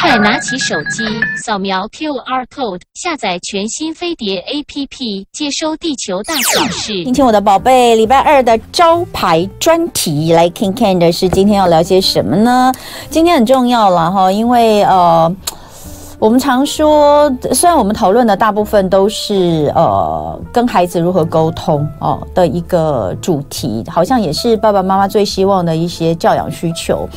快拿起手机，扫描 QR code，下载全新飞碟 APP，接收地球大小事。听听我的宝贝，礼拜二的招牌专题，来看看的是今天要聊些什么呢？今天很重要了哈，因为呃。我们常说，虽然我们讨论的大部分都是呃跟孩子如何沟通哦的一个主题，好像也是爸爸妈妈最希望的一些教养需求。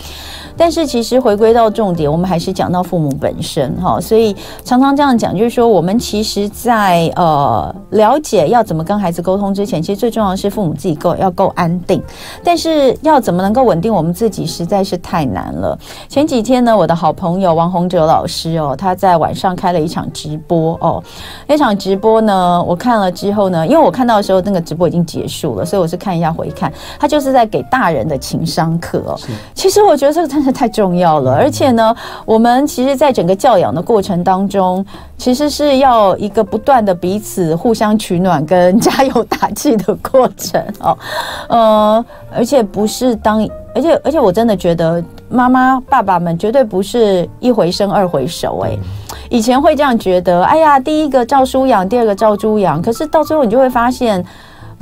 但是其实回归到重点，我们还是讲到父母本身哈，所以常常这样讲，就是说我们其实在呃了解要怎么跟孩子沟通之前，其实最重要的是父母自己够要够安定。但是要怎么能够稳定我们自己，实在是太难了。前几天呢，我的好朋友王洪哲老师哦，他在晚上开了一场直播哦，那场直播呢，我看了之后呢，因为我看到的时候那个直播已经结束了，所以我是看一下回看，他就是在给大人的情商课哦。其实我觉得这个真。的太重要了，而且呢，我们其实，在整个教养的过程当中，其实是要一个不断的彼此互相取暖跟加油打气的过程哦。呃，而且不是当，而且而且，我真的觉得妈妈爸爸们绝对不是一回生二回熟诶。以前会这样觉得，哎呀，第一个照书养，第二个照猪养，可是到最后你就会发现。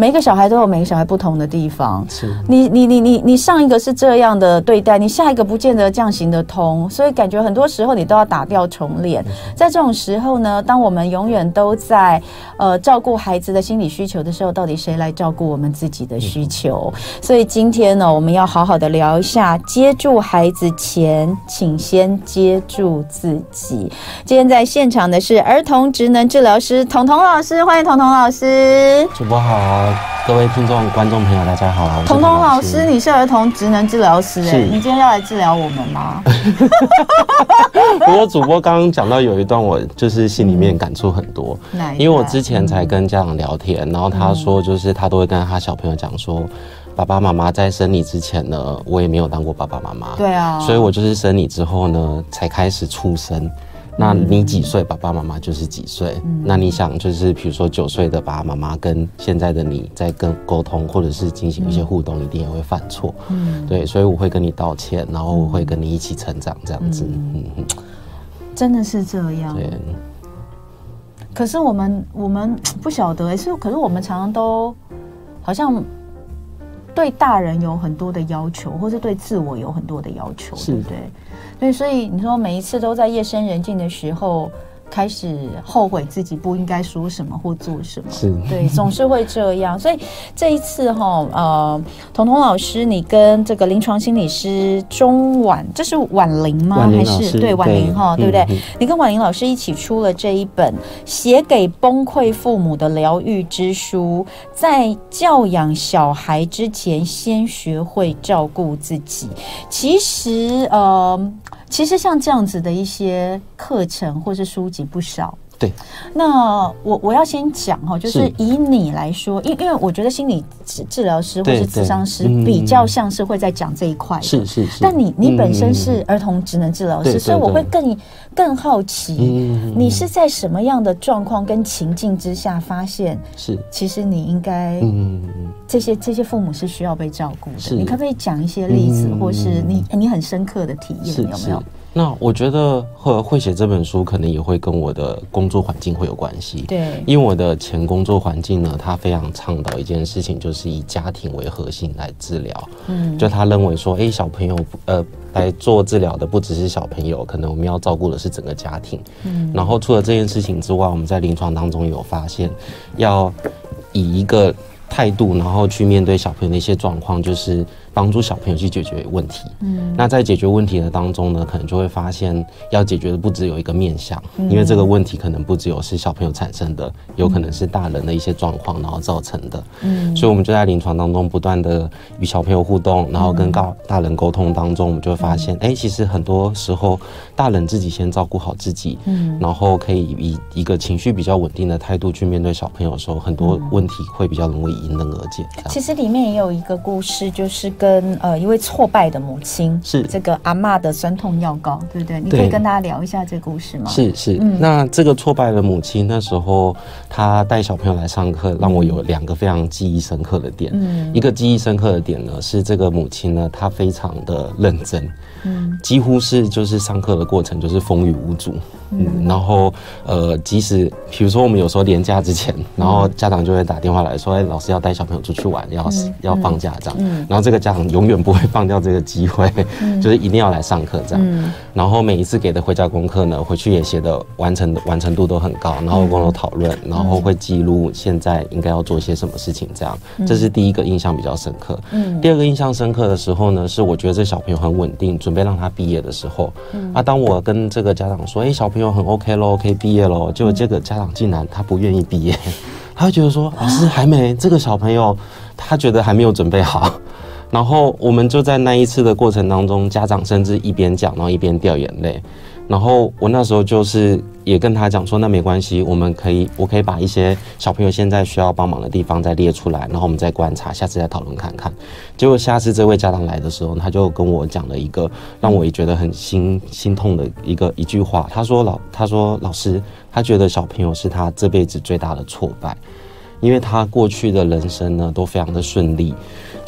每一个小孩都有每个小孩不同的地方。是，你你你你你上一个是这样的对待，你下一个不见得这样行得通，所以感觉很多时候你都要打掉重练。在这种时候呢，当我们永远都在呃照顾孩子的心理需求的时候，到底谁来照顾我们自己的需求？所以今天呢，我们要好好的聊一下，接住孩子前，请先接住自己。今天在现场的是儿童职能治疗师彤彤老师，欢迎彤彤老师。主播好。各位听众、观众朋友，大家好！彤彤老师，你是儿童职能治疗师，哎，你今天要来治疗我们吗？不过主播刚刚讲到有一段，我就是心里面感触很多，因为我之前才跟家长聊天，然后他说，就是他都会跟他小朋友讲说，爸爸妈妈在生你之前呢，我也没有当过爸爸妈妈，对啊，所以我就是生你之后呢，才开始出生。那你几岁，爸爸妈妈就是几岁。嗯。那你想，就是比如说九岁的爸爸妈妈跟现在的你在跟沟通，或者是进行一些互动，一定也会犯错。嗯，对，所以我会跟你道歉，然后我会跟你一起成长，这样子。嗯，真的是这样。对。可是我们我们 不晓得，是可是我们常常都好像对大人有很多的要求，或是对自我有很多的要求，对不对？对，所以你说每一次都在夜深人静的时候。开始后悔自己不应该说什么或做什么，是对，总是会这样。所以这一次哈，呃，彤彤老师，你跟这个临床心理师钟婉，这是婉玲吗？还是对婉玲哈，对不对？你跟婉玲老师一起出了这一本《写给崩溃父母的疗愈之书》，在教养小孩之前，先学会照顾自己。其实，呃。其实像这样子的一些课程或是书籍不少。对，那我我要先讲哈，就是以你来说，因因为我觉得心理治治疗师或是咨商师比较像是会在讲这一块，是是是。但你你本身是儿童职能治疗师，所以我会更更好奇，你是在什么样的状况跟情境之下发现是，其实你应该，嗯，这些这些父母是需要被照顾的。你可不可以讲一些例子，或是你你很深刻的体验有没有？那我觉得会会写这本书，可能也会跟我的工作环境会有关系。对，因为我的前工作环境呢，他非常倡导一件事情，就是以家庭为核心来治疗。嗯，就他认为说，哎，小朋友呃来做治疗的不只是小朋友，可能我们要照顾的是整个家庭。嗯，然后除了这件事情之外，我们在临床当中有发现，要以一个态度，然后去面对小朋友的一些状况，就是。帮助小朋友去解决问题。嗯，那在解决问题的当中呢，可能就会发现要解决的不只有一个面向，嗯，因为这个问题可能不只有是小朋友产生的，有可能是大人的一些状况然后造成的。嗯，所以我们就在临床当中不断的与小朋友互动，然后跟大大人沟通当中，我们就会发现，哎，其实很多时候大人自己先照顾好自己，嗯，然后可以以一个情绪比较稳定的态度去面对小朋友的时候，很多问题会比较容易迎刃而解。其实里面也有一个故事，就是。跟呃一位挫败的母亲是这个阿嬷的酸痛药膏，对不对？你可以跟大家聊一下这个故事吗？是是，嗯，那这个挫败的母亲那时候她带小朋友来上课，让我有两个非常记忆深刻的点。嗯，一个记忆深刻的点呢是这个母亲呢，她非常的认真。嗯，几乎是就是上课的过程就是风雨无阻。嗯，然后呃，即使比如说我们有时候连假之前，然后家长就会打电话来说，哎，老师要带小朋友出去玩，要要放假这样。嗯，然后这个家长永远不会放掉这个机会，就是一定要来上课这样。然后每一次给的回家功课呢，回去也写的完成的完成度都很高，然后跟我讨论，然后会记录现在应该要做些什么事情这样。这是第一个印象比较深刻。嗯，第二个印象深刻的时候呢，是我觉得这小朋友很稳定，准备让他毕业的时候。嗯，啊，当我跟这个家长说，哎，小朋友。很 OK 喽，可以毕业喽。结果这个家长竟然他不愿意毕业，他会觉得说，老师还没这个小朋友，他觉得还没有准备好。然后我们就在那一次的过程当中，家长甚至一边讲，然后一边掉眼泪。然后我那时候就是也跟他讲说，那没关系，我们可以，我可以把一些小朋友现在需要帮忙的地方再列出来，然后我们再观察，下次再讨论看看。结果下次这位家长来的时候，他就跟我讲了一个让我也觉得很心心痛的一个一句话。他说老他说老师，他觉得小朋友是他这辈子最大的挫败，因为他过去的人生呢都非常的顺利。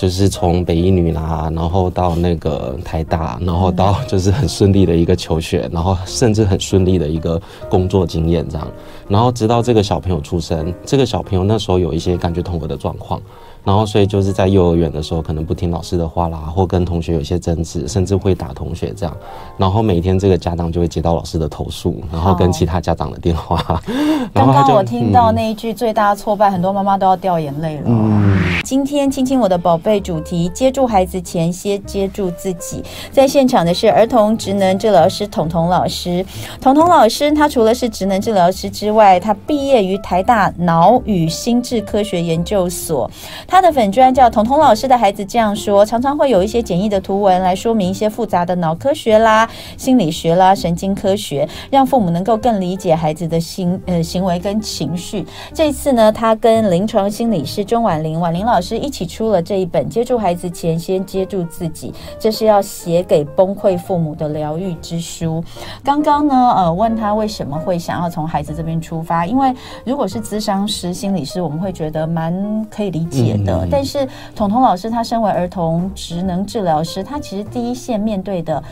就是从北一女啦，然后到那个台大，然后到就是很顺利的一个求学，然后甚至很顺利的一个工作经验这样，然后直到这个小朋友出生，这个小朋友那时候有一些感觉统合的状况。然后，所以就是在幼儿园的时候，可能不听老师的话啦，或跟同学有些争执，甚至会打同学这样。然后每天这个家长就会接到老师的投诉，然后跟其他家长的电话。刚刚我听到那一句最大的挫败，很多妈妈都要掉眼泪了。嗯，今天亲亲我的宝贝主题，接住孩子前先接住自己。在现场的是儿童职能治疗师彤彤老师。彤彤老师他除了是职能治疗师之外，他毕业于台大脑与心智科学研究所。他的粉专叫彤彤老师的孩子这样说，常常会有一些简易的图文来说明一些复杂的脑科学啦、心理学啦、神经科学，让父母能够更理解孩子的心呃行为跟情绪。这次呢，他跟临床心理师钟婉玲婉玲老师一起出了这一本《接住孩子前，先接住自己》，这是要写给崩溃父母的疗愈之书。刚刚呢，呃，问他为什么会想要从孩子这边出发，因为如果是咨商师、心理师，我们会觉得蛮可以理解但是彤彤老师他身为儿童职能治疗师，他其实第一线面对的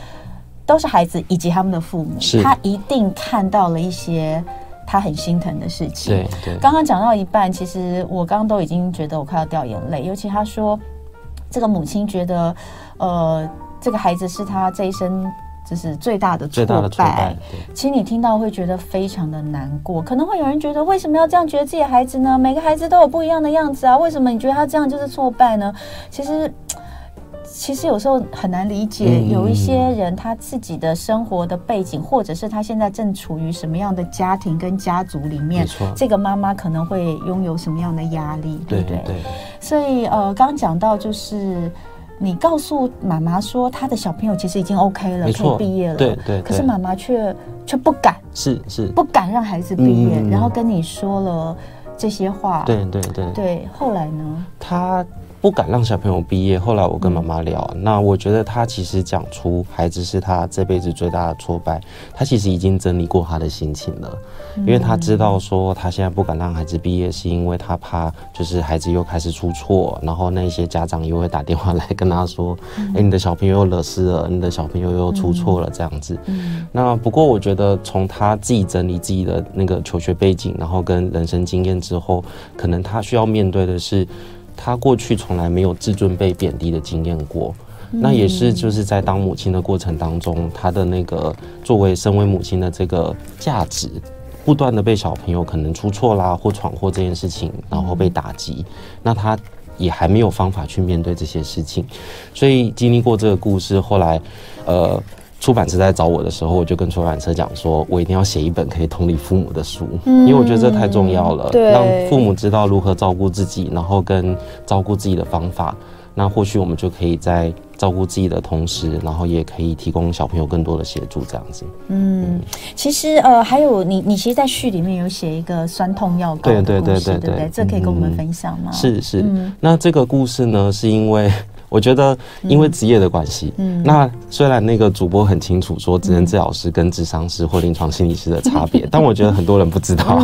都是孩子以及他们的父母，他一定看到了一些他很心疼的事情。对对，刚刚讲到一半，其实我刚刚都已经觉得我快要掉眼泪，尤其他说这个母亲觉得，呃，这个孩子是他这一生。这是最大的挫败。其实你听到会觉得非常的难过，可能会有人觉得为什么要这样觉得自己的孩子呢？每个孩子都有不一样的样子啊，为什么你觉得他这样就是挫败呢？其实，其实有时候很难理解，有一些人他自己的生活的背景，或者是他现在正处于什么样的家庭跟家族里面，这个妈妈可能会拥有什么样的压力，对不对？所以呃，刚讲到就是。你告诉妈妈说，她的小朋友其实已经 OK 了，可以毕业了。对对，对。可是妈妈却却不敢，是是，不敢让孩子毕业，嗯，然后跟你说了这些话。对对对。对，后来呢？他。不敢让小朋友毕业。后来我跟妈妈聊，那我觉得他其实讲出孩子是他这辈子最大的挫败，他其实已经整理过他的心情了，因为他知道说他现在不敢让孩子毕业，是因为他怕就是孩子又开始出错，然后那些家长又会打电话来跟他说，哎，你的小朋友又惹事了，你的小朋友又出错了这样子。那不过我觉得从他自己整理自己的那个求学背景，然后跟人生经验之后，可能他需要面对的是。他过去从来没有自尊被贬低的经验过，那也是就是在当母亲的过程当中，他的那个作为身为母亲的这个价值，不断的被小朋友可能出错啦或闯祸这件事情，然后被打击，那他也还没有方法去面对这些事情，所以经历过这个故事，后来，呃。出版社在找我的时候，我就跟出版社讲说，我一定要写一本可以同理父母的书，因为我觉得这太重要了，让父母知道如何照顾自己，然后跟照顾自己的方法。那或许我们就可以在照顾自己的同时，然后也可以提供小朋友更多的协助，这样子。嗯，其实呃，还有你，你其实，在序里面有写一个酸痛药膏的故事，对对对对对，对不对？这可以跟我们分享吗？是是。那这个故事呢，是因为。我觉得因为职业的关系，嗯，那虽然那个主播很清楚说职能治疗师跟智商师或临床心理师的差别，但我觉得很多人不知道，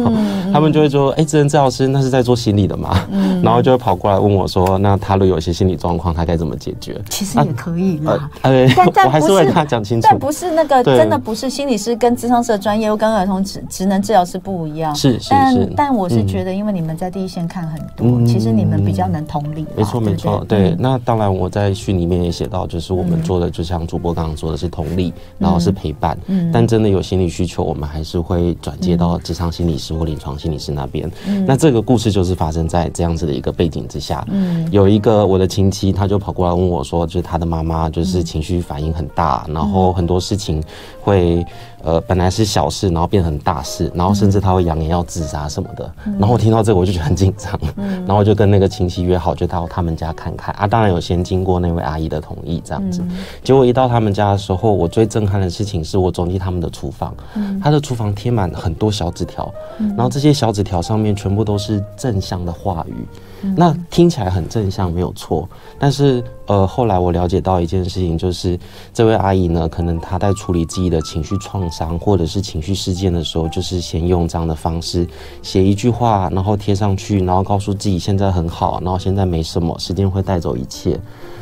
他们就会说，哎，职能治疗师那是在做心理的嘛，然后就会跑过来问我说，那他如果有一些心理状况，他该怎么解决？其实也可以啦，呃，但我还是会跟他讲清楚，但不是那个真的不是心理师跟智商师的专业，又跟儿童职职能治疗师不一样，是是是，但但我是觉得，因为你们在第一线看很多，其实你们比较能同理，没错没错，对，那当然。我在序里面也写到，就是我们做的，就像主播刚刚说的是同理，然后是陪伴。嗯，但真的有心理需求，我们还是会转接到职场心理师或临床心理师那边。嗯，那这个故事就是发生在这样子的一个背景之下。嗯，有一个我的亲戚，他就跑过来问我说，就是他的妈妈就是情绪反应很大，然后很多事情会。呃，本来是小事，然后变成大事，然后甚至他会扬言要自杀什么的。嗯、然后我听到这个，我就觉得很紧张。嗯、然后我就跟那个亲戚约好，就到他们家看看。啊，当然有先经过那位阿姨的同意，这样子。嗯、结果一到他们家的时候，我最震撼的事情是我走进他们的厨房，嗯、他的厨房贴满很多小纸条，嗯、然后这些小纸条上面全部都是正向的话语。嗯、那听起来很正向，没有错。但是，呃，后来我了解到一件事情，就是这位阿姨呢，可能她在处理自己的情绪创伤或者是情绪事件的时候，就是先用这样的方式写一句话，然后贴上去，然后告诉自己现在很好，然后现在没什么，时间会带走一切。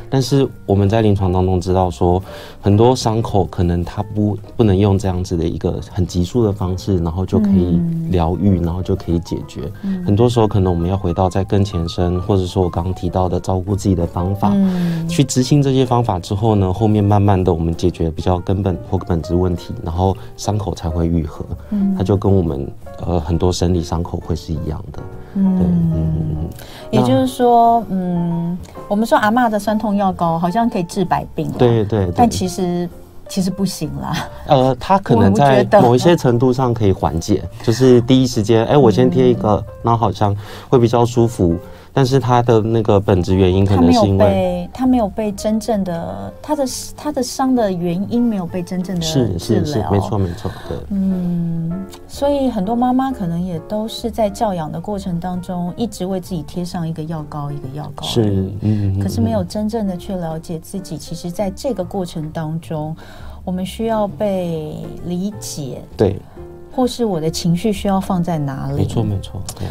但是我们在临床当中知道说，很多伤口可能它不不能用这样子的一个很急速的方式，然后就可以疗愈，然后就可以解决。很多时候可能我们要回到在更前身，或者说我刚刚提到的照顾自己的方法，去执行这些方法之后呢，后面慢慢的我们解决比较根本或本质问题，然后伤口才会愈合。它就跟我们呃很多生理伤口会是一样的。嗯，对，嗯，也就是说，嗯，我们说阿妈的酸痛药膏好像可以治百病，对对，但其实其实不行啦。呃，它可能在某一些程度上可以缓解，就是第一时间，哎，我先贴一个，那、嗯好像会比较舒服。但是他的那个本质原因可能是因为他没有被真正的他的他的伤的原因没有被真正的治疗，是是是，没错没错，对，嗯，所以很多妈妈可能也都是在教养的过程当中，一直为自己贴上一个药膏一个药膏，是，嗯，可是没有真正的去了解自己，其实在这个过程当中，我们需要被理解，对，或是我的情绪需要放在哪里，没错没错，对。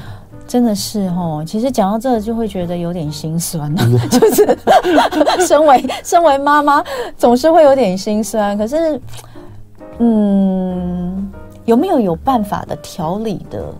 真的是哦，其实讲到这就会觉得有点心酸了，就是 身为身为妈妈，总是会有点心酸。可是，嗯，有没有有办法的调理的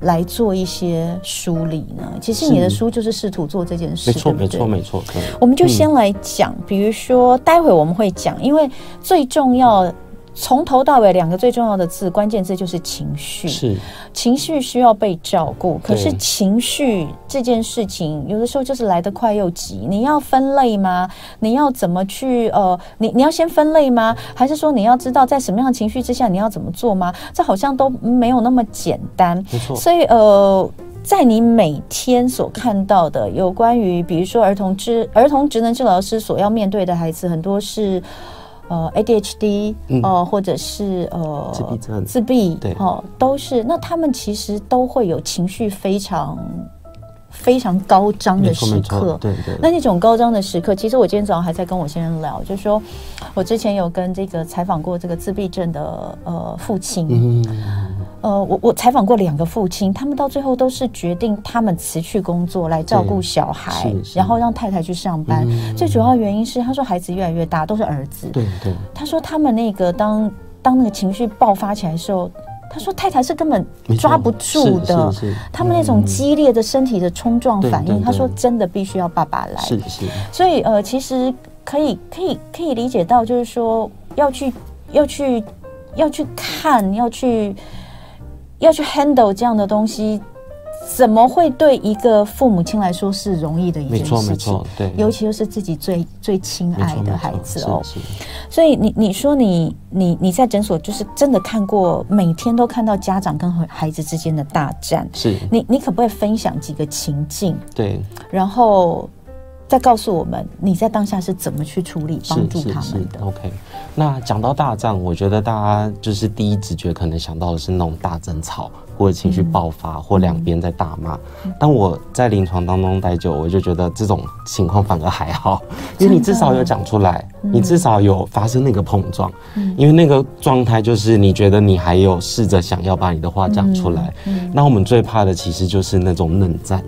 来做一些梳理呢？其实你的书就是试图做这件事，没错，没错，没错。我们就先来讲，比如说，待会我们会讲，因为最重要。从头到尾，两个最重要的字，关键字就是情绪。是，情绪需要被照顾。可是情绪这件事情，有的时候就是来得快又急。你要分类吗？你要怎么去？呃，你你要先分类吗？还是说你要知道在什么样的情绪之下你要怎么做吗？这好像都没有那么简单。没错。所以呃，在你每天所看到的有关于，比如说儿童职儿童职能治疗师所要面对的孩子，很多是。呃，ADHD，呃，或者是呃，自闭症、自闭，对，哦，都是。那他们其实都会有情绪非常非常高涨的时刻，对对。那那种高涨的时刻，其实我今天早上还在跟我先生聊，就是说我之前有跟这个采访过这个自闭症的呃父亲。嗯呃，我我采访过两个父亲，他们到最后都是决定他们辞去工作来照顾小孩，然后让太太去上班。嗯、最主要原因是，他说孩子越来越大，都是儿子。对对。他说他们那个当当那个情绪爆发起来的时候，他说太太是根本抓不住的。他们那种激烈的身体的冲撞反应，他说真的必须要爸爸来。是是。所以呃，其实可以可以可以理解到，就是说要去要去要去看要去。要去 handle 这样的东西，怎么会对一个父母亲来说是容易的一件事情？没错，没错，对，尤其又是自己最最亲爱的孩子哦。所以你你说你你你在诊所就是真的看过，每天都看到家长跟孩子之间的大战。是，你你可不可以分享几个情境？对，然后再告诉我们你在当下是怎么去处理帮助他们的？OK。那讲到大战，我觉得大家就是第一直觉可能想到的是那种大争吵，或者情绪爆发，或两边在大骂。但我在临床当中待久，我就觉得这种情况反而还好，因为你至少有讲出来，你至少有发生那个碰撞，因为那个状态就是你觉得你还有试着想要把你的话讲出来。那我们最怕的其实就是那种冷战，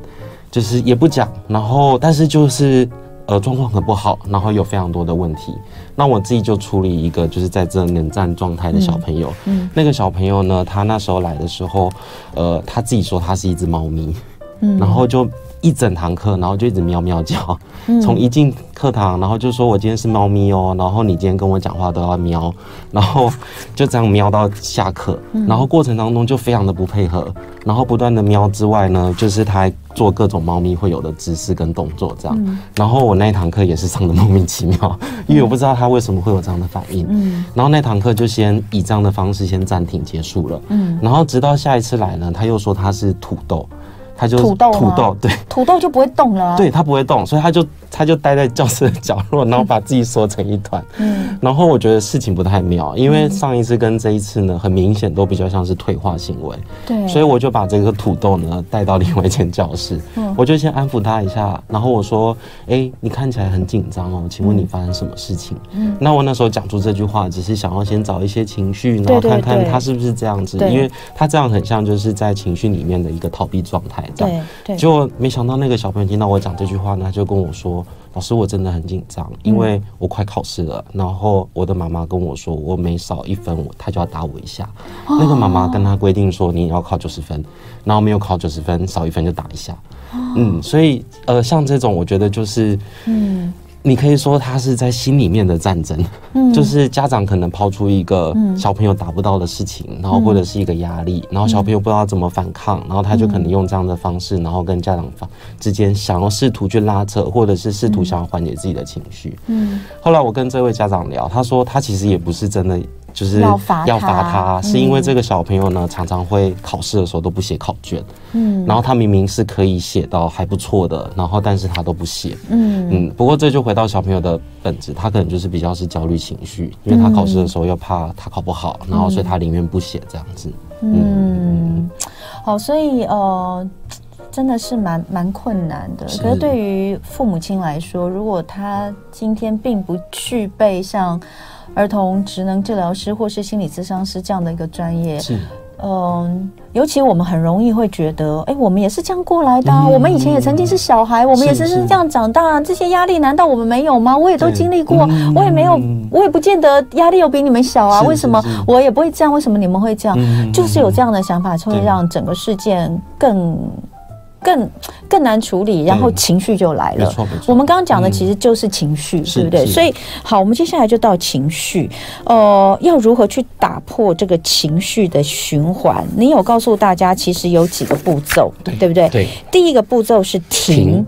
就是也不讲，然后但是就是。呃，状况很不好，然后有非常多的问题。那我自己就处理一个，就是在这冷战状态的小朋友。嗯，那个小朋友呢，他那时候来的时候，呃，他自己说他是一只猫咪，嗯，然后就一整堂课，然后就一直喵喵叫，从一进课堂，然后就说我今天是猫咪哦，然后你今天跟我讲话都要喵，然后就这样喵到下课，然后过程当中就非常的不配合，然后不断的喵之外呢，就是他还做各种猫咪会有的姿势跟动作这样，然后我那一堂课也是上的莫名其妙，因为我不知道他为什么会有这样的反应，嗯，然后那堂课就先以这样的方式先暂停结束了，嗯，然后直到下一次来呢，他又说他是土豆。土豆，土豆对，土豆就不会动了。对，它不会动，所以它就他就待在教室的角落，然后把自己缩成一团。嗯，然后我觉得事情不太妙，因为上一次跟这一次呢，很明显都比较像是退化行为。对，所以我就把这个土豆呢带到另外一间教室，我就先安抚他一下，然后我说：“哎，你看起来很紧张哦，请问你发生什么事情？”嗯，那我那时候讲出这句话，只是想要先找一些情绪，然后看看他是不是这样子，因为他这样很像就是在情绪里面的一个逃避状态。对对，结果没想到那个小朋友听到我讲这句话呢，他就跟我说：“老师，我真的很紧张，因为我快考试了。然后我的妈妈跟我说，我每少一分，她就要打我一下。那个妈妈跟她规定说，你要考九十分，然后没有考九十分，少一分就打一下。嗯，所以呃，像这种，我觉得就是嗯。”你可以说他是在心里面的战争，嗯，就是家长可能抛出一个小朋友达不到的事情，然后或者是一个压力，然后小朋友不知道怎么反抗，然后他就可能用这样的方式，然后跟家长之间想要试图去拉扯，或者是试图想要缓解自己的情绪。嗯，后来我跟这位家长聊，他说他其实也不是真的。就是要罚他，是因为这个小朋友呢，常常会考试的时候都不写考卷，嗯，然后他明明是可以写到还不错的，然后但是他都不写，嗯嗯。不过这就回到小朋友的本质，他可能就是比较是焦虑情绪，因为他考试的时候又怕他考不好，然后所以他宁愿不写这样子。嗯，好，所以呃，真的是蛮蛮困难的。可是对于父母亲来说，如果他今天并不具备像。儿童职能治疗师或是心理咨商师这样的一个专业，是，嗯，尤其我们很容易会觉得，哎，我们也是这样过来的，我们以前也曾经是小孩，我们也是是这样长大，这些压力难道我们没有吗？我也都经历过，我也没有，我也不见得压力有比你们小啊，为什么我也不会这样？为什么你们会这样？就是有这样的想法，就会让整个事件更。更更难处理，然后情绪就来了。没错没错。我们刚刚讲的其实就是情绪，嗯、对不对？所以好，我们接下来就到情绪。呃，要如何去打破这个情绪的循环？你有告诉大家，其实有几个步骤，对，对不对？对。第一个步骤是停，停，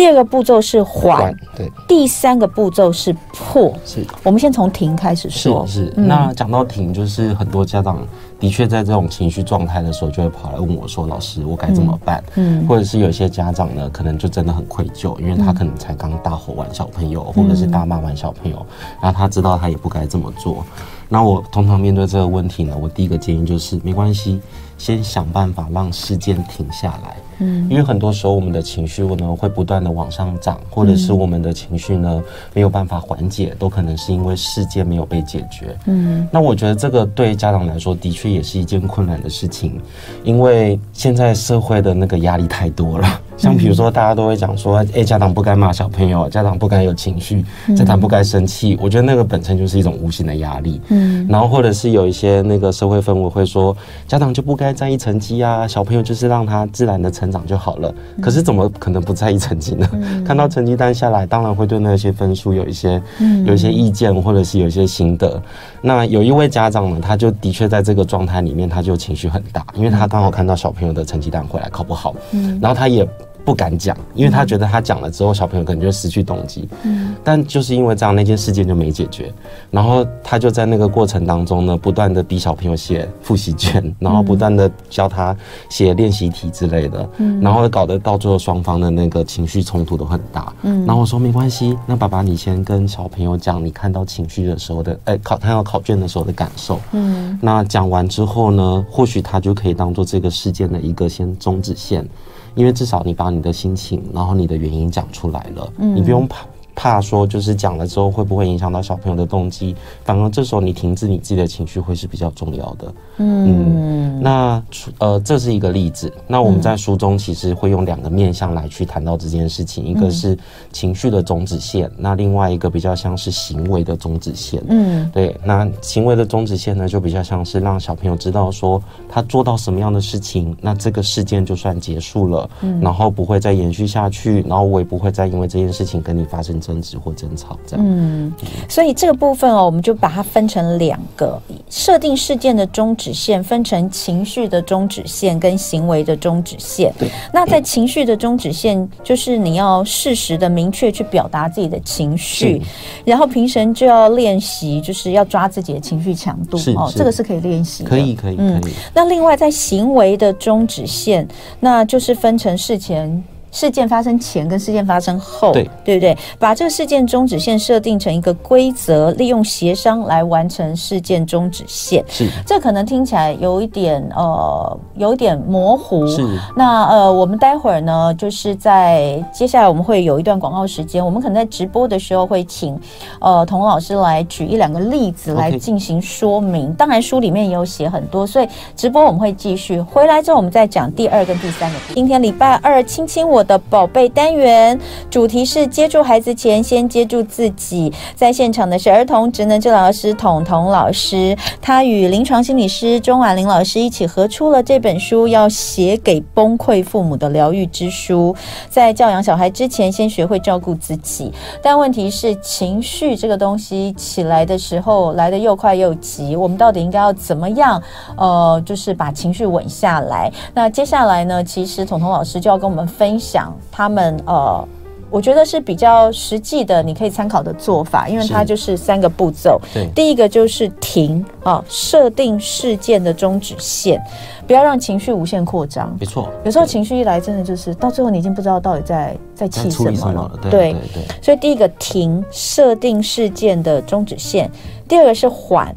第二个步骤是缓，对，第三个步骤是破。是。我们先从停开始说。是是。嗯、那讲到停，就是很多家长。的确，在这种情绪状态的时候，就会跑来问我说：“老师，我该怎么办？”嗯，或者是有些家长呢，可能就真的很愧疚，因为他可能才刚大吼完小朋友，或者是大骂完小朋友，然后他知道他也不该这么做。那我通常面对这个问题呢，我第一个建议就是没关系，先想办法让事件停下来。嗯，因为很多时候我们的情绪呢会不断的往上涨，或者是我们的情绪呢没有办法缓解，都可能是因为事件没有被解决。嗯，那我觉得这个对家长来说的确也是一件困难的事情，因为现在社会的那个压力太多了。像比如说大家都会讲说，哎、欸，家长不该骂小朋友，家长不该有情绪，家长不该生气。我觉得那个本身就是一种无形的压力。嗯，然后或者是有一些那个社会氛围会说，家长就不该在意成绩啊，小朋友就是让他自然的成。长就好了，可是怎么可能不在意成绩呢？嗯、看到成绩单下来，当然会对那些分数有一些、嗯、有一些意见，或者是有一些心得。那有一位家长呢，他就的确在这个状态里面，他就情绪很大，因为他刚好看到小朋友的成绩单回来考不好，嗯，然后他也不敢讲，因为他觉得他讲了之后，小朋友可能就会失去动机。嗯，但就是因为这样，那件事件就没解决。然后他就在那个过程当中呢，不断的逼小朋友写复习卷，然后不断的教他写练习题之类的。嗯，然后搞得到最后双方的那个情绪冲突都很大。嗯，然后我说没关系，那爸爸你先跟小朋友讲你看到情绪的时候的，哎，考他要考卷的时候的感受。嗯，那讲完之后呢，或许他就可以当做这个事件的一个先终止线。因为至少你把你的心情，然后你的原因讲出来了，嗯，你不用怕。怕说就是讲了之后会不会影响到小朋友的动机？反而这时候你停止你自己的情绪会是比较重要的。嗯，嗯，那呃这是一个例子。那我们在书中其实会用两个面向来去谈到这件事情，一个是情绪的终止线，那另外一个比较像是行为的终止线。嗯，对。那行为的终止线呢，就比较像是让小朋友知道说他做到什么样的事情，那这个事件就算结束了，嗯，然后不会再延续下去，然后我也不会再因为这件事情跟你发生争执或争吵，这样。嗯，所以这个部分哦，我们就把它分成两个设定事件的终止线，分成情绪的终止线跟行为的终止线。对，那在情绪的终止线，就是你要适时的明确去表达自己的情绪，然后平时就要练习，就是要抓自己的情绪强度哦，这个是可以练习的，可以可以可以。嗯，那另外在行为的终止线，那就是分成事前。事件发生前跟事件发生后，对对不对？把这个事件终止线设定成一个规则，利用协商来完成事件终止线。是，这可能听起来有一点呃，有一点模糊。是，那呃，我们待会儿呢，就是在接下来我们会有一段广告时间，我们可能在直播的时候会请呃童老师来举一两个例子来进行说明。当然书里面也有写很多，所以直播我们会继续。回来之后我们再讲第二跟第三个。今天礼拜二，亲亲我。我的宝贝单元主题是接住孩子前，先接住自己。在现场的是儿童职能治疗师彤彤老师，他与临床心理师钟婉玲老师一起合出了这本书，要写给崩溃父母的疗愈之书。在教养小孩之前，先学会照顾自己。但问题是，情绪这个东西起来的时候来得又快又急，我们到底应该要怎么样？呃，就是把情绪稳下来。那接下来呢？其实彤彤老师就要跟我们分享。讲他们呃，我觉得是比较实际的，你可以参考的做法，因为它就是三个步骤。对，第一个就是停啊，设定事件的终止线，不要让情绪无限扩张。没错，有时候情绪一来，真的就是到最后你已经不知道到底在在气什么了。对，对，对，所以第一个停，设定事件的终止线；第二个是缓，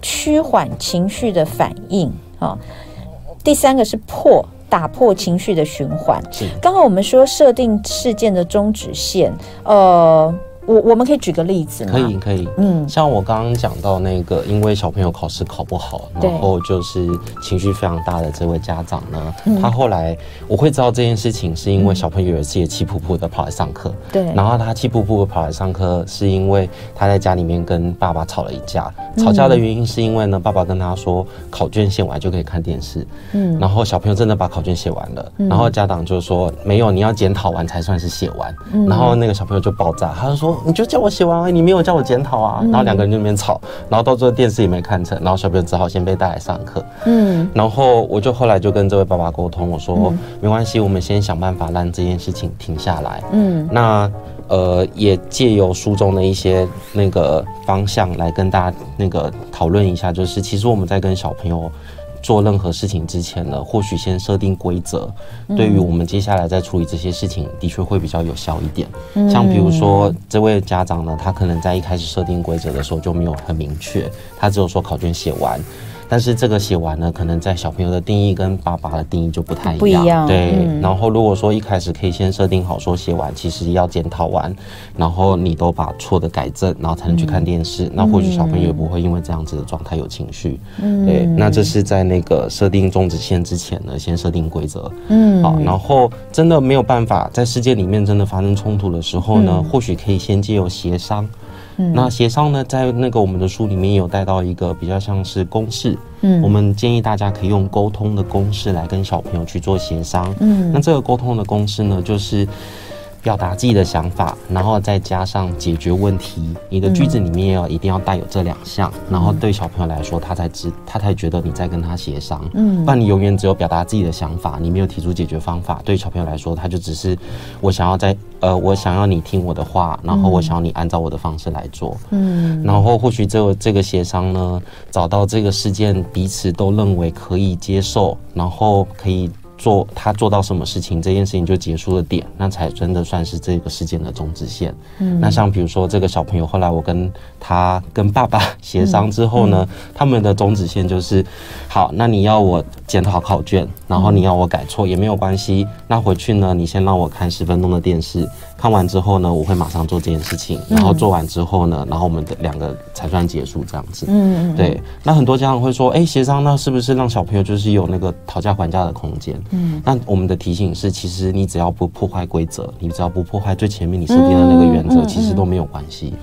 趋缓情绪的反应啊；第三个是破。打破情绪的循环。是，刚刚我们说设定事件的终止线，呃。我我们可以举个例子吗？可以可以，嗯，像我刚刚讲到那个，因为小朋友考试考不好，然后就是情绪非常大的这位家长呢，嗯、他后来我会知道这件事情，是因为小朋友有一次也气噗噗的跑来上课，对，然后他气噗噗的跑来上课，是因为他在家里面跟爸爸吵了一架，吵架的原因是因为呢，爸爸跟他说考卷写完就可以看电视，嗯，然后小朋友真的把考卷写完了，然后家长就说没有，你要检讨完才算是写完，然后那个小朋友就爆炸，他就说。你就叫我写完，你没有叫我检讨啊！然后两个人就那边吵，然后到最后电视也没看成，然后小朋友只好先被带来上课。嗯，然后我就后来就跟这位爸爸沟通，我说没关系，我们先想办法让这件事情停下来。嗯，那呃也借由书中的一些那个方向来跟大家那个讨论一下，就是其实我们在跟小朋友。做任何事情之前呢，或许先设定规则，对于我们接下来再处理这些事情，的确会比较有效一点。像比如说，这位家长呢，他可能在一开始设定规则的时候就没有很明确，他只有说考卷写完。但是这个写完呢，可能在小朋友的定义跟爸爸的定义就不太一样。不一样。对。嗯、然后如果说一开始可以先设定好，说写完其实要检讨完，然后你都把错的改正，然后才能去看电视。嗯、那或许小朋友也不会因为这样子的状态有情绪。嗯。对。那这是在那个设定终止线之前呢，先设定规则。嗯。好，然后真的没有办法在世界里面真的发生冲突的时候呢，嗯、或许可以先借由协商。嗯、那协商呢，在那个我们的书里面有带到一个比较像是公式，嗯，我们建议大家可以用沟通的公式来跟小朋友去做协商，嗯，那这个沟通的公式呢，就是表达自己的想法，然后再加上解决问题。你的句子里面要一定要带有这两项，嗯、然后对小朋友来说，他才知他才觉得你在跟他协商。嗯，不然你永远只有表达自己的想法，你没有提出解决方法，对小朋友来说，他就只是我想要在呃，我想要你听我的话，然后我想要你按照我的方式来做。嗯，然后或许这个这个协商呢，找到这个事件彼此都认为可以接受，然后可以。做他做到什么事情，这件事情就结束了点，那才真的算是这个事件的终止线。嗯，那像比如说这个小朋友，后来我跟他跟爸爸协商之后呢，嗯嗯、他们的终止线就是，好，那你要我检讨考卷，然后你要我改错也没有关系，那回去呢，你先让我看十分钟的电视。看完之后呢，我会马上做这件事情，然后做完之后呢，然后我们的两个才算结束这样子。嗯嗯，对。那很多家长会说，哎，协商那是不是让小朋友就是有那个讨价还价的空间？嗯。那我们的提醒是，其实你只要不破坏规则，你只要不破坏最前面你设定的那个原则，其实都没有关系。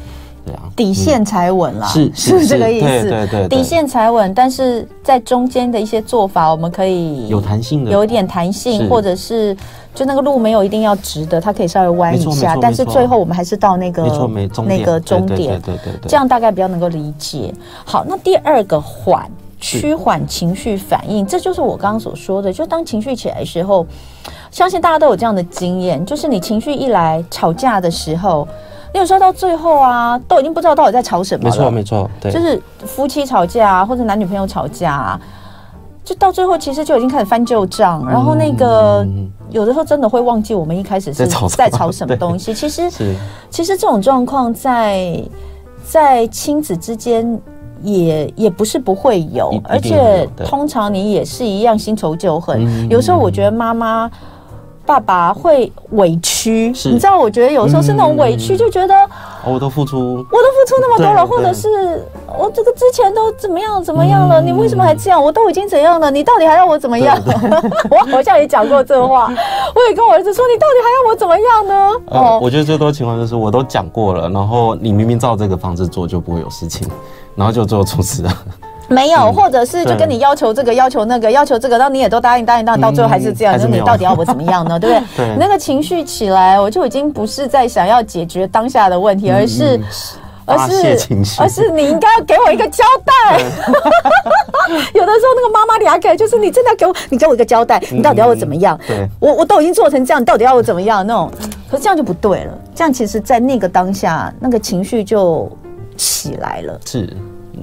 对啊，底线才稳啦，是是这个意思？对对对，底线才稳，但是在中间的一些做法，我们可以有弹性的，有一点弹性，或者是就那个路没有一定要直的，它可以稍微弯一下，但是最后我们还是到那个那个终点，对对对，这样大概比较能够理解。好，那第二个缓，趋缓情绪反应，这就是我刚刚所说的，就当情绪起来的时候，相信大家都有这样的经验，就是你情绪一来，吵架的时候。你有时候到最后啊，都已经不知道到底在吵什么了。没错，没错，对，就是夫妻吵架啊，或者男女朋友吵架啊，就到最后其实就已经开始翻旧账，然后那个有的时候真的会忘记我们一开始是在吵什么 东西。其实，其实这种状况在在亲子之间也也不是不会有，而且通常你也是一样新仇旧恨。有时候我觉得妈妈。爸爸会委屈，你知道？我觉得有时候是那种委屈，就觉得我都付出，我都付出那么多了，或者是我这个之前都怎么样怎么样了，你为什么还这样？我都已经怎样了，你到底还要我怎么样？我好像也讲过这话，我也跟我儿子说，你到底还要我怎么样呢？哦，我觉得最多情况就是我都讲过了，然后你明明照这个方式做就不会有事情，然后就最后出事了。没有，或者是就跟你要求这个，要求那个，要求这个，然后你也都答应答应，到到最后还是这样，那你到底要我怎么样呢？对不对？对，那个情绪起来，我就已经不是在想要解决当下的问题，而是，而是，而是你应该要给我一个交代。有的时候那个妈妈俩给就是你真的要给我，你给我一个交代，你到底要我怎么样？对，我我都已经做成这样，你到底要我怎么样？那种，可是这样就不对了。这样其实，在那个当下，那个情绪就起来了。是。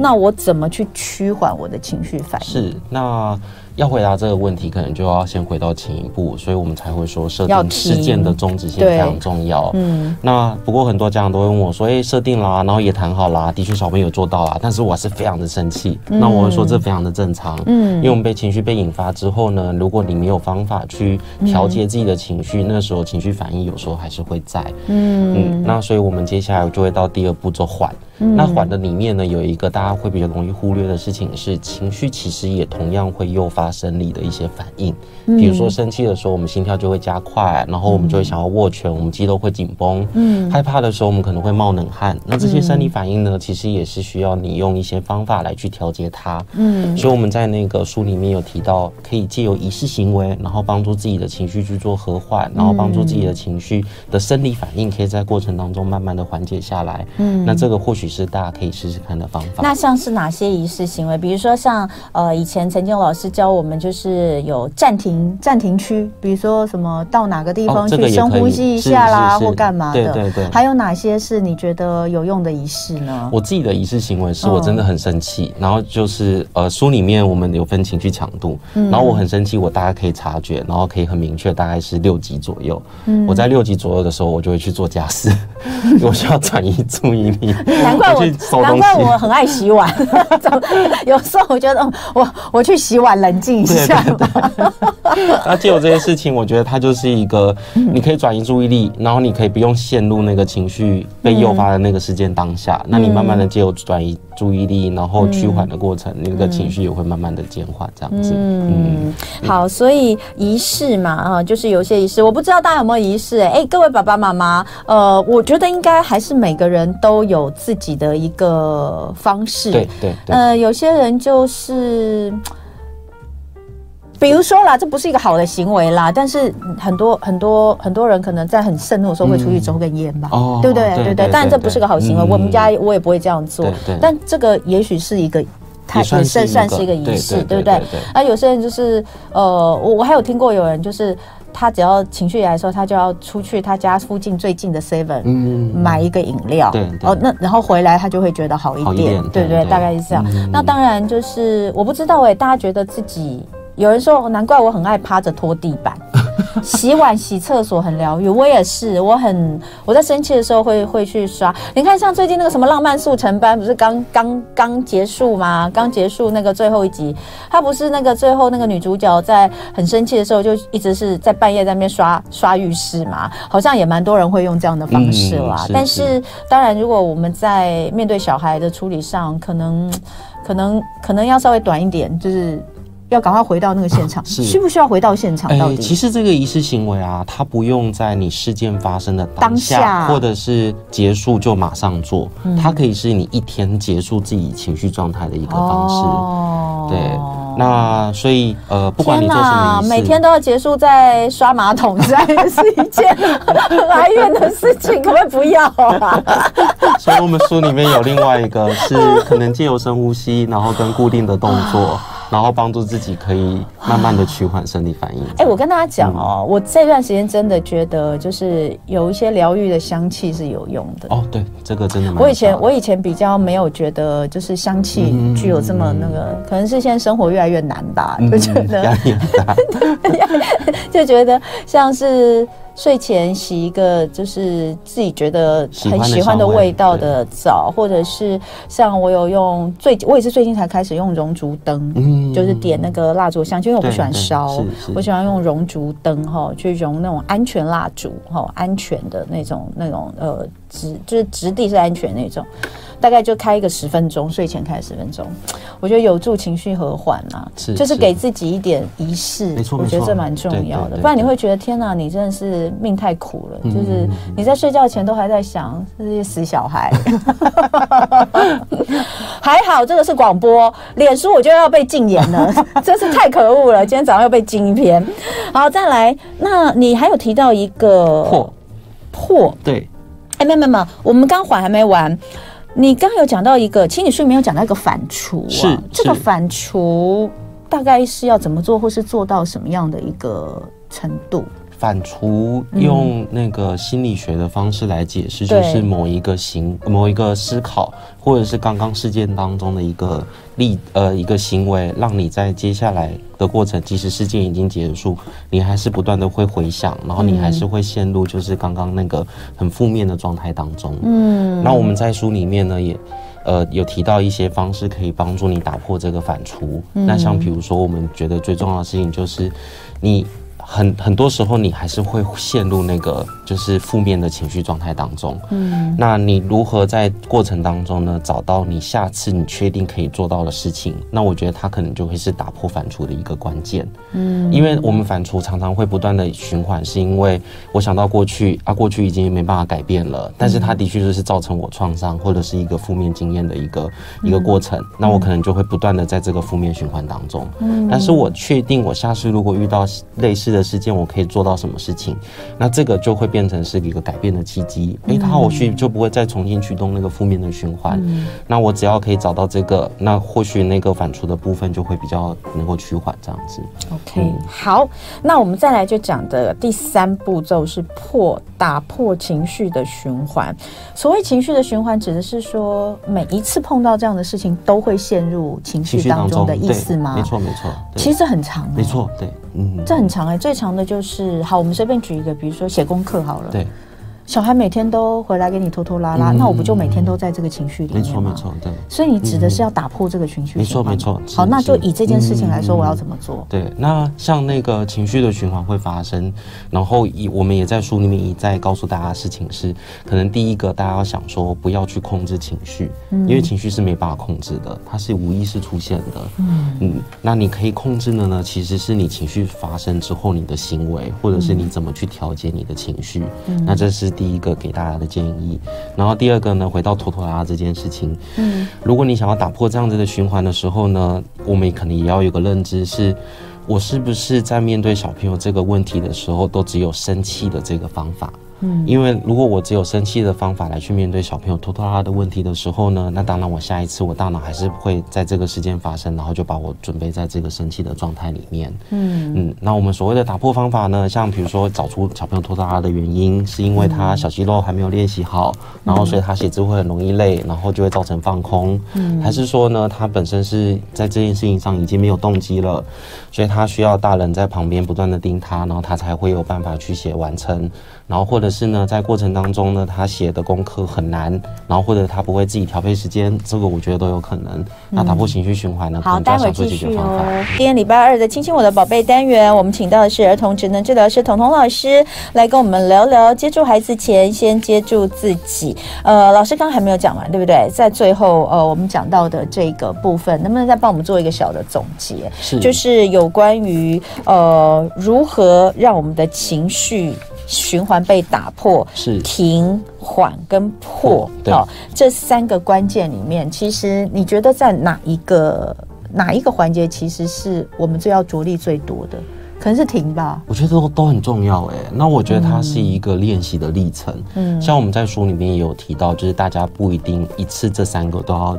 那我怎么去趋缓我的情绪反应？是那。要回答这个问题，可能就要先回到前一步，所以我们才会说设定事件的终止线非常重要。嗯，那不过很多家长都会问我说：“哎，设定啦，然后也谈好啦，的确小朋友做到了，但是我还是非常的生气。嗯”那我会说这非常的正常。嗯，因为我们被情绪被引发之后呢，如果你没有方法去调节自己的情绪，嗯、那时候情绪反应有时候还是会在。嗯嗯，那所以我们接下来就会到第二步做缓。嗯、那缓的里面呢，有一个大家会比较容易忽略的事情是，情绪其实也同样会诱发生理的一些反应。比如说生气的时候，我们心跳就会加快，然后我们就会想要握拳，我们肌肉会紧绷。嗯，害怕的时候，我们可能会冒冷汗。那这些生理反应呢，其实也是需要你用一些方法来去调节它。嗯，所以我们在那个书里面有提到，可以借由仪式行为，然后帮助自己的情绪去做和缓，然后帮助自己的情绪的生理反应可以在过程当中慢慢的缓解下来。嗯，那这个或许是大家可以试试看的方法。那像是哪些仪式行为？比如说像呃，以前曾经老师教我们，就是有暂停暂停区，比如说什么到哪个地方去深呼吸一下啦，或干嘛的。对对对。还有哪些是你觉得有用的仪式呢？我自己的仪式行为是我真的很生气，然后就是呃，书里面我们有分情绪强度，然后我很生气，我大概可以察觉，然后可以很明确，大概是六级左右。我在六级左右的时候，我就会去做家事，我需要转移注意力。难怪我。难怪我很爱洗碗，有时候我觉得我我去洗碗冷静一下。那借由这些事情，我觉得它就是一个你可以转移注意力，然后你可以不用陷入那个情绪被诱发的那个事件当下。那你慢慢的借由转移注意力，然后趋缓的过程，那个情绪也会慢慢的减缓，这样子。嗯，好，所以仪式嘛，啊，就是有些仪式，我不知道大家有没有仪式？哎，各位爸爸妈妈，呃，我觉得应该还是每个人都有自己的一个方式，对对，呃，有些人就是比如说啦，这不是一个好的行为啦，但是很多很多很多人可能在很盛怒的时候会出去抽根烟吧，嗯、对不对？对对，对，当然这不是个好行为，嗯、我们家我也不会这样做。对对，但这个也许是一个，它也算算是一个仪式，对不对？啊有些人就是呃，我我还有听过有人就是。他只要情绪来的时候，他就要出去他家附近最近的 Seven 买一个饮料，对，哦，那然后回来他就会觉得好一点，对对，大概是这样。那当然就是我不知道哎，大家觉得自己有人说，难怪我很爱趴着拖地板。洗碗、洗厕所很疗愈，我也是。我很我在生气的时候会会去刷。你看，像最近那个什么浪漫速成班，不是刚刚刚结束吗？刚结束那个最后一集，他不是那个最后那个女主角在很生气的时候，就一直是在半夜在那边刷刷浴室嘛？好像也蛮多人会用这样的方式啦。嗯、是，但是当然，如果我们在面对小孩的处理上，可能可能可能要稍微短一点，就是。要赶快回到那个现场，是需不需要回到现场？到底？其实这个仪式行为啊，它不用在你事件发生的当下，或者是结束就马上做，它可以是你一天结束自己情绪状态的一个方式。哦对，那所以呃，不管你做什么每天都要结束在刷马桶，这也是一件很哀怨的事情，可不可以不要啊？所以我们书里面有另外一个是可能借由深呼吸，然后跟固定的动作。然后帮助自己可以慢慢的趋缓生理反应。哎，我跟大家讲哦，我这段时间真的觉得就是有一些疗愈的香气是有用的。哦，对，这个真的蛮。我以前我以前比较没有觉得就是香气具有这么那个，可能是现在生活越来越难吧，就觉得压力很大，就觉得像是。睡前洗一个就是自己觉得很喜欢的味道的澡，或者是像我有用最我也是最近才开始用熔烛灯，嗯，就是点那个蜡烛香，就因为我不喜欢烧，我喜欢用熔烛灯哈，去熔那种安全蜡烛哈，安全的那种那种呃质就是直地是安全那种。大概就开一个十分钟，睡前开十分钟，我觉得有助情绪和缓啊，是就是给自己一点仪式，没错，我觉得这蛮重要的。不然你会觉得天哪，你真的是命太苦了，嗯、就是你在睡觉前都还在想这些死小孩。还好这个是广播，脸书我就要被禁言了，真是太可恶了。今天早上又被禁一篇。好，再来，那你还有提到一个破破，对，哎，没有没有没，我们刚缓还没完。你刚刚有讲到一个，其实你书里面有讲到一个反刍啊，是这个反刍大概是要怎么做，或是做到什么样的一个程度？反刍用那个心理学的方式来解释，就是某一个行、某一个思考，或者是刚刚事件当中的一个例呃一个行为，让你在接下来的过程，即使事件已经结束，你还是不断的会回想，然后你还是会陷入就是刚刚那个很负面的状态当中。嗯，那我们在书里面呢也呃有提到一些方式可以帮助你打破这个反刍。那像比如说，我们觉得最重要的事情就是你。很很多时候，你还是会陷入那个就是负面的情绪状态当中。嗯，那你如何在过程当中呢，找到你下次你确定可以做到的事情？那我觉得它可能就会是打破反刍的一个关键。嗯，因为我们反刍常常会不断的循环，是因为我想到过去啊，过去已经没办法改变了，但是它的确就是造成我创伤或者是一个负面经验的一个一个过程。那我可能就会不断的在这个负面循环当中。嗯，但是我确定我下次如果遇到类似的。的事件我可以做到什么事情？那这个就会变成是一个改变的契机。哎、嗯，他后续就不会再重新驱动那个负面的循环。嗯、那我只要可以找到这个，那或许那个反刍的部分就会比较能够趋缓这样子。OK，、嗯、好，那我们再来就讲的第三步骤是破打破情绪的循环。所谓情绪的循环，指的是说每一次碰到这样的事情都会陷入情绪当中的意思吗？没错，没错。其实很长、欸。没错，对。嗯，这很长哎、欸，最长的就是好，我们随便举一个，比如说写功课好了。对。小孩每天都回来给你拖拖拉拉，嗯、那我不就每天都在这个情绪里面吗？没错没错，对。所以你指的是要打破这个情绪。没错没错。好，那就以这件事情来说，我要怎么做？对，那像那个情绪的循环会发生，然后以我们也在书里面一再告诉大家的事情是，可能第一个大家要想说不要去控制情绪，嗯、因为情绪是没办法控制的，它是无意识出现的。嗯嗯，那你可以控制的呢，其实是你情绪发生之后你的行为，或者是你怎么去调节你的情绪。嗯，那这是。第一个给大家的建议，然后第二个呢，回到拖拖拉拉这件事情，嗯，如果你想要打破这样子的循环的时候呢，我们可能也要有个认知是。我是不是在面对小朋友这个问题的时候，都只有生气的这个方法？嗯，因为如果我只有生气的方法来去面对小朋友拖拖拉拉的问题的时候呢，那当然我下一次我大脑还是会在这个事件发生，然后就把我准备在这个生气的状态里面。嗯嗯，那我们所谓的打破方法呢，像比如说找出小朋友拖拖拉拉的原因，是因为他小肌肉还没有练习好，然后所以他写字会很容易累，然后就会造成放空。嗯，还是说呢，他本身是在这件事情上已经没有动机了，所以他需要大人在旁边不断的盯他，然后他才会有办法去写完成。然后或者是呢，在过程当中呢，他写的功课很难，然后或者他不会自己调配时间，这个我觉得都有可能。那打破情绪循环呢？好，待会继续哦。今天礼拜二的亲亲我的宝贝单元，我们请到的是儿童职能治疗师彤彤老师来跟我们聊聊，接住孩子前先接住自己。呃，老师刚刚还没有讲完，对不对？在最后，呃，我们讲到的这个部分，能不能再帮我们做一个小的总结？是，就是有关于呃如何让我们的情绪。循环被打破，是停、缓跟破，对，这三个关键里面，其实你觉得在哪一个哪一个环节，其实是我们最要着力最多的？可能是停吧。我觉得都都很重要哎。那我觉得它是一个练习的历程。嗯，像我们在书里面也有提到，就是大家不一定一次这三个都要。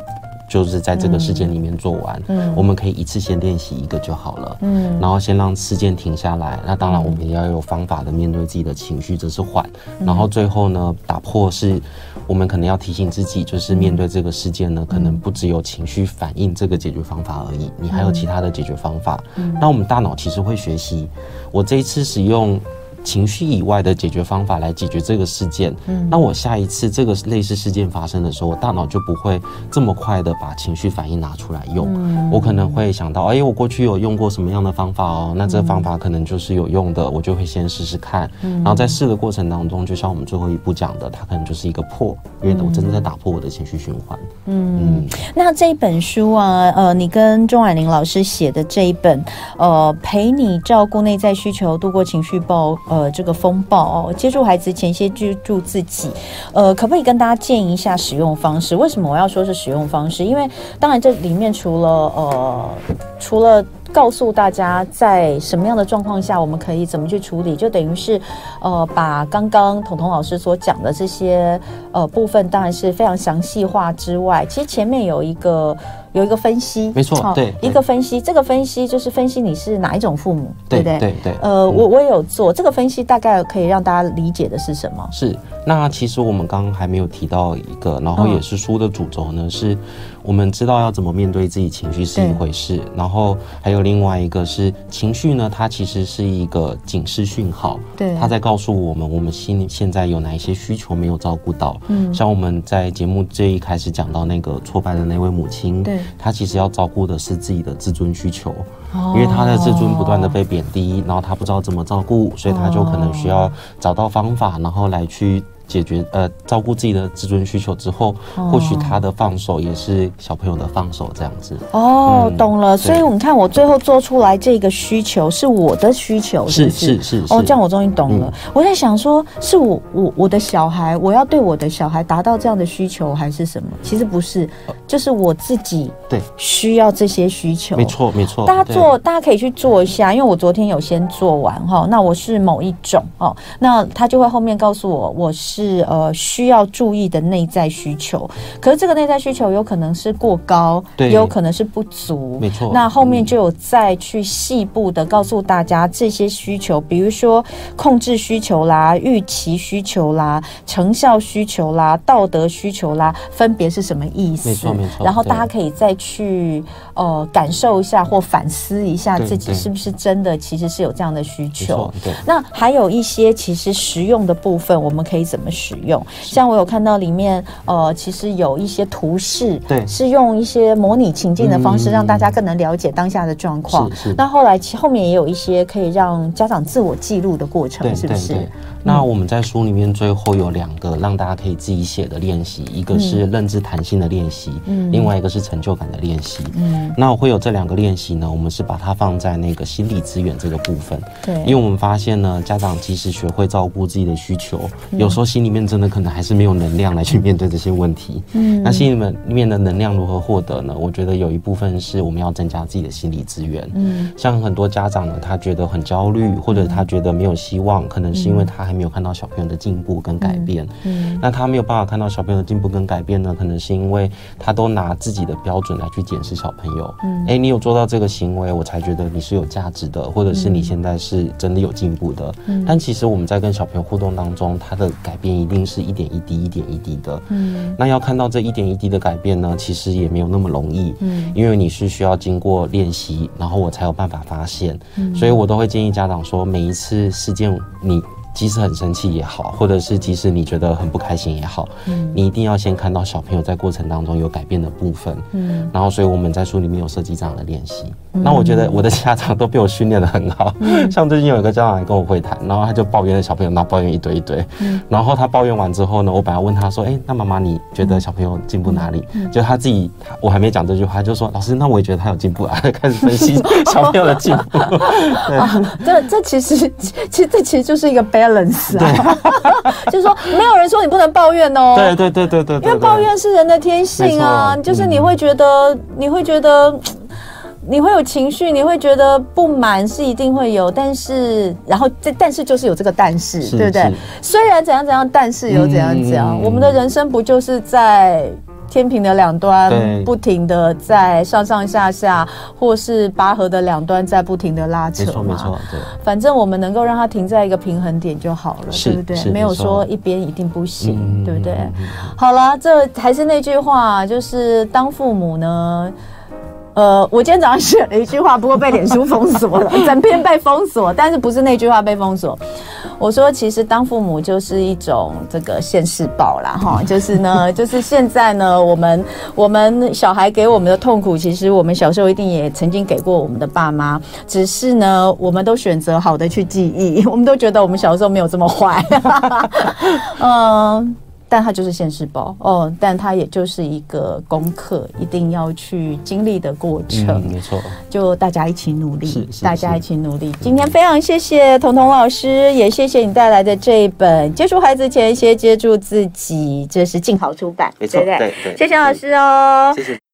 就是在这个事件里面做完，嗯，我们可以一次先练习一个就好了，嗯，然后先让事件停下来。那当然，我们也要有方法的面对自己的情绪，这是缓。然后最后呢，打破是，我们可能要提醒自己，就是面对这个事件呢，可能不只有情绪反应这个解决方法而已，你还有其他的解决方法。那我们大脑其实会学习，我这一次使用。情绪以外的解决方法来解决这个事件，嗯，那我下一次这个类似事件发生的时候，我大脑就不会这么快的把情绪反应拿出来用。嗯，我可能会想到，哎，我过去有用过什么样的方法哦，那这个方法可能就是有用的，我就会先试试看。嗯，然后在试的过程当中，就像我们最后一步讲的，它可能就是一个破，因为我真的在打破我的情绪循环。嗯，嗯，那这一本书啊，呃，你跟钟婉玲老师写的这一本，呃，陪你照顾内在需求，度过情绪暴。呃，这个风暴哦，接住孩子前先接住自己，呃，可不可以跟大家建议一下使用方式？为什么我要说是使用方式？因为当然这里面除了呃，除了告诉大家在什么样的状况下我们可以怎么去处理，就等于是呃，把刚刚彤彤老师所讲的这些呃部分，当然是非常详细化之外，其实前面有一个。有一个分析，没错，对，一个分析，这个分析就是分析你是哪一种父母，对不对？对对。呃，我我也有做这个分析，大概可以让大家理解的是什么？是。那其实我们刚刚还没有提到一个，然后也是书的主轴呢，是我们知道要怎么面对自己情绪是一回事，然后还有另外一个是情绪呢，它其实是一个警示讯号，对，它在告诉我们我们心里现在有哪一些需求没有照顾到。嗯，像我们在节目这一开始讲到那个挫败的那位母亲，对。他其实要照顾的是自己的自尊需求，因为她的自尊不断的被贬低，然后她不知道怎么照顾，所以她就可能需要找到方法，然后来去。解决呃照顾自己的自尊需求之后，或许他的放手也是小朋友的放手这样子。哦，嗯、懂了。所以你看，我最后做出来这个需求是我的需求，是是是，是，是。哦，这样我终于懂了。嗯、我在想说，是我我我的小孩，我要对我的小孩达到这样的需求，还是什么？其实不是，就是我自己对需要这些需求。没错没错。大家做，大家可以去做一下，因为我昨天有先做完哈。那我是某一种哦，那他就会后面告诉我我是。是呃需要注意的内在需求，可是这个内在需求有可能是过高，也有可能是不足，没错。那后面就有再去细部的告诉大家这些需求，嗯，比如说控制需求啦、预期需求啦、成效需求啦、道德需求啦，分别是什么意思？没错没错。然后大家可以再去呃感受一下或反思一下自己是不是真的其实是有这样的需求。对。那还有一些其实实用的部分，我们可以怎么？使用，像我有看到里面，呃，其实有一些图示，对，是用一些模拟情境的方式，让大家更能了解当下的状况。那后来其后面也有一些可以让家长自我记录的过程，是不是？那我们在书里面最后有两个让大家可以自己写的练习，一个是认知弹性的练习，嗯，另外一个是成就感的练习，嗯。那我会有这两个练习呢，我们是把它放在那个心理资源这个部分，对，因为我们发现呢，家长即使学会照顾自己的需求，有时候。心里面真的可能还是没有能量来去面对这些问题。嗯，那心里面里面的能量如何获得呢？我觉得有一部分是我们要增加自己的心理资源。嗯，像很多家长呢，他觉得很焦虑，或者他觉得没有希望，可能是因为他还没有看到小朋友的进步跟改变。嗯，那他没有办法看到小朋友的进步跟改变呢，可能是因为他都拿自己的标准来去检视小朋友。嗯，哎，你有做到这个行为，我才觉得你是有价值的，或者是你现在是真的有进步的。嗯，但其实我们在跟小朋友互动当中，他的改变一定是一点一滴、一点一滴的。嗯，那要看到这一点一滴的改变呢，其实也没有那么容易。嗯，因为你是需要经过练习，然后我才有办法发现。嗯，所以我都会建议家长说，每一次事件你。即使很生气也好，或者是即使你觉得很不开心也好，嗯，你一定要先看到小朋友在过程当中有改变的部分，嗯，然后所以我们在书里面有设计这样的练习。嗯，那我觉得我的家长都被我训练的很好，嗯，像最近有一个家长来跟我会谈，然后他就抱怨了小朋友，那抱怨一堆一堆，嗯，然后他抱怨完之后呢，我本来问他说，哎，欸，那妈妈你觉得小朋友进步哪里？嗯，就他自己，我还没讲这句话，就说老师，那我也觉得他有进步啊，开始分析小朋友的进步。对，啊，这这其实其实这其实就是一个 balance 啊，就是说没有人说你不能抱怨哦，对对对对对，因为抱怨是人的天性啊，就是你会觉得你会觉得你会有情绪，你会觉得不满是一定会有，但是然后这但是就是有这个但是，对不对？虽然怎样怎样，但是有怎样怎样，我们的人生不就是在。天平的两端不停的在上上下下，或是拔河的两端在不停的拉扯嘛。没错，没错，对。反正我们能够让它停在一个平衡点就好了，对不对？没有说一边一定不行，对不对？好了，这还是那句话，就是当父母呢。呃，我今天早上写了一句话，不过被脸书封锁了，整篇被封锁。但是不是那句话被封锁？我说，其实当父母就是一种这个现世报啦，哈，就是呢，就是现在呢，我们我们小孩给我们的痛苦，其实我们小时候一定也曾经给过我们的爸妈，只是呢，我们都选择好的去记忆，我们都觉得我们小时候没有这么坏，嗯。但它就是现世报哦，但它也就是一个功课，一定要去经历的过程。嗯、没错，就大家一起努力，大家一起努力。今天非常谢谢彤彤老师，也谢谢你带来的这一本《接触孩子前，先接触自己》，这是静好出版，没错，对对，谢谢老师哦，谢谢。